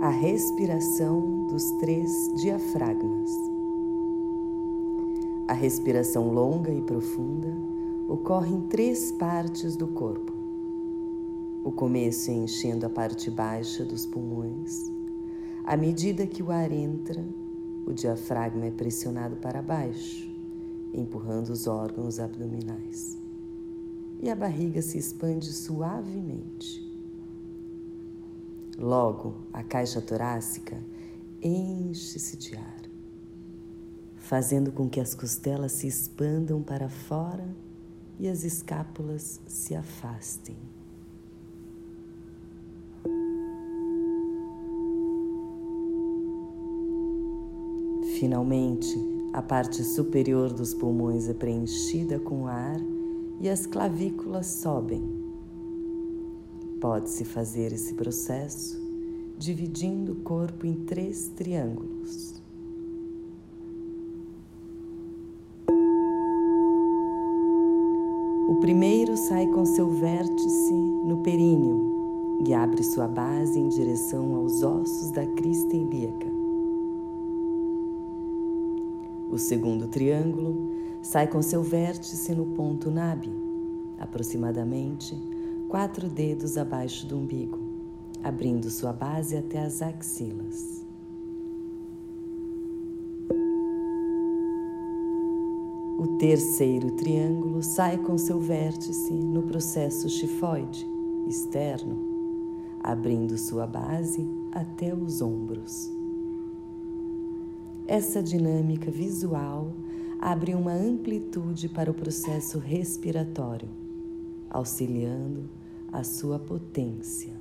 a respiração dos três diafragmas. A respiração longa e profunda ocorre em três partes do corpo. O começo é enchendo a parte baixa dos pulmões. À medida que o ar entra, o diafragma é pressionado para baixo, empurrando os órgãos abdominais. E a barriga se expande suavemente. Logo, a caixa torácica enche-se de ar, fazendo com que as costelas se expandam para fora e as escápulas se afastem. Finalmente, a parte superior dos pulmões é preenchida com ar e as clavículas sobem Pode-se fazer esse processo dividindo o corpo em três triângulos. O primeiro sai com seu vértice no períneo e abre sua base em direção aos ossos da crista ilíaca. O segundo triângulo sai com seu vértice no ponto nabe, aproximadamente quatro dedos abaixo do umbigo, abrindo sua base até as axilas. O terceiro triângulo sai com seu vértice no processo chifoide externo, abrindo sua base até os ombros. Essa dinâmica visual abre uma amplitude para o processo respiratório auxiliando a sua potência.